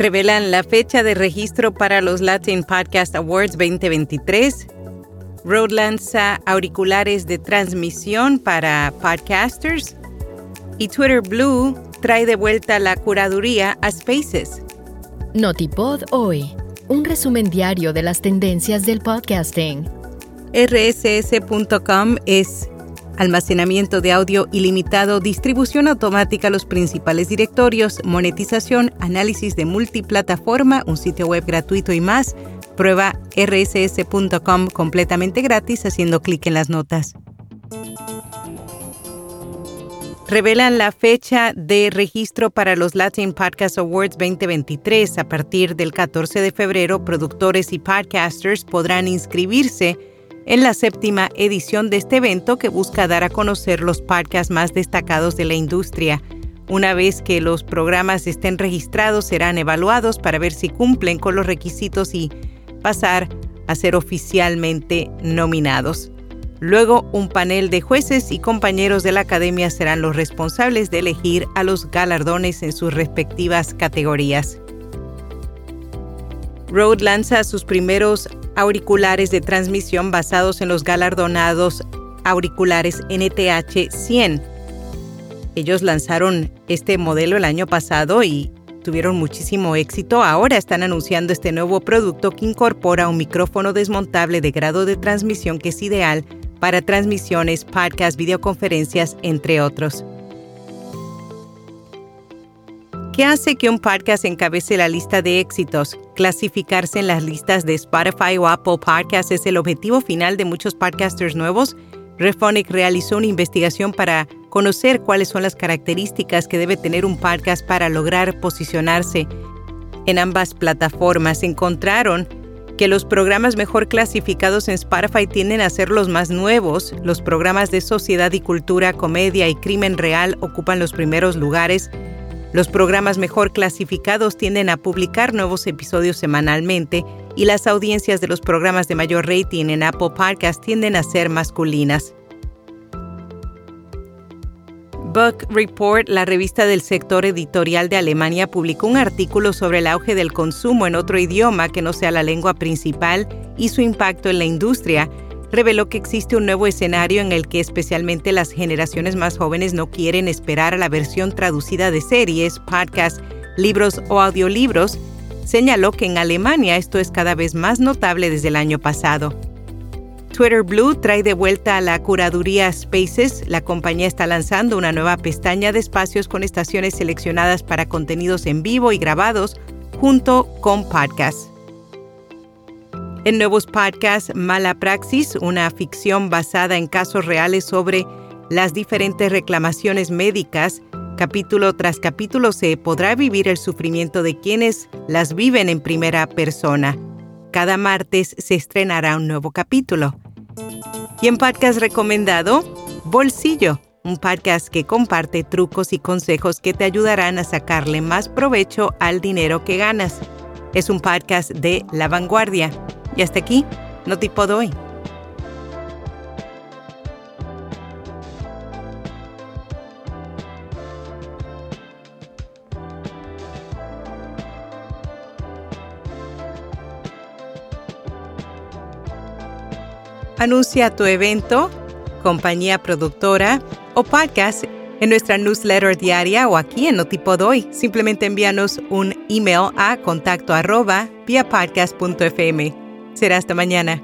Revelan la fecha de registro para los Latin Podcast Awards 2023. Rode lanza auriculares de transmisión para podcasters. Y Twitter Blue trae de vuelta la curaduría a Spaces. Notipod hoy, un resumen diario de las tendencias del podcasting. rss.com es almacenamiento de audio ilimitado, distribución automática a los principales directorios, monetización, análisis de multiplataforma, un sitio web gratuito y más. Prueba rss.com completamente gratis haciendo clic en las notas. Revelan la fecha de registro para los Latin Podcast Awards 2023. A partir del 14 de febrero, productores y podcasters podrán inscribirse en la séptima edición de este evento que busca dar a conocer los podcasts más destacados de la industria. Una vez que los programas estén registrados, serán evaluados para ver si cumplen con los requisitos y pasar a ser oficialmente nominados. Luego, un panel de jueces y compañeros de la academia serán los responsables de elegir a los galardones en sus respectivas categorías. Rode lanza sus primeros auriculares de transmisión basados en los galardonados auriculares NTH 100. Ellos lanzaron este modelo el año pasado y tuvieron muchísimo éxito. Ahora están anunciando este nuevo producto que incorpora un micrófono desmontable de grado de transmisión que es ideal para transmisiones, podcasts, videoconferencias, entre otros. ¿Qué hace que un podcast encabece la lista de éxitos? Clasificarse en las listas de Spotify o Apple Podcasts es el objetivo final de muchos podcasters nuevos. Refonic realizó una investigación para conocer cuáles son las características que debe tener un podcast para lograr posicionarse en ambas plataformas. Encontraron que los programas mejor clasificados en Spotify tienden a ser los más nuevos. Los programas de sociedad y cultura, comedia y crimen real ocupan los primeros lugares. Los programas mejor clasificados tienden a publicar nuevos episodios semanalmente y las audiencias de los programas de mayor rating en Apple Podcast tienden a ser masculinas. Book Report, la revista del sector editorial de Alemania, publicó un artículo sobre el auge del consumo en otro idioma que no sea la lengua principal y su impacto en la industria reveló que existe un nuevo escenario en el que especialmente las generaciones más jóvenes no quieren esperar a la versión traducida de series, podcasts, libros o audiolibros. Señaló que en Alemania esto es cada vez más notable desde el año pasado. Twitter Blue trae de vuelta a la curaduría Spaces. La compañía está lanzando una nueva pestaña de espacios con estaciones seleccionadas para contenidos en vivo y grabados junto con podcasts. En nuevos podcasts, Mala Praxis, una ficción basada en casos reales sobre las diferentes reclamaciones médicas, capítulo tras capítulo se podrá vivir el sufrimiento de quienes las viven en primera persona. Cada martes se estrenará un nuevo capítulo. Y en podcast recomendado, Bolsillo, un podcast que comparte trucos y consejos que te ayudarán a sacarle más provecho al dinero que ganas. Es un podcast de La Vanguardia. Y hasta aquí, no doy. Anuncia tu evento, compañía productora o podcast en nuestra newsletter diaria o aquí en Notipo Doy. Simplemente envíanos un email a contacto arroba via podcast.fm. Será hasta mañana.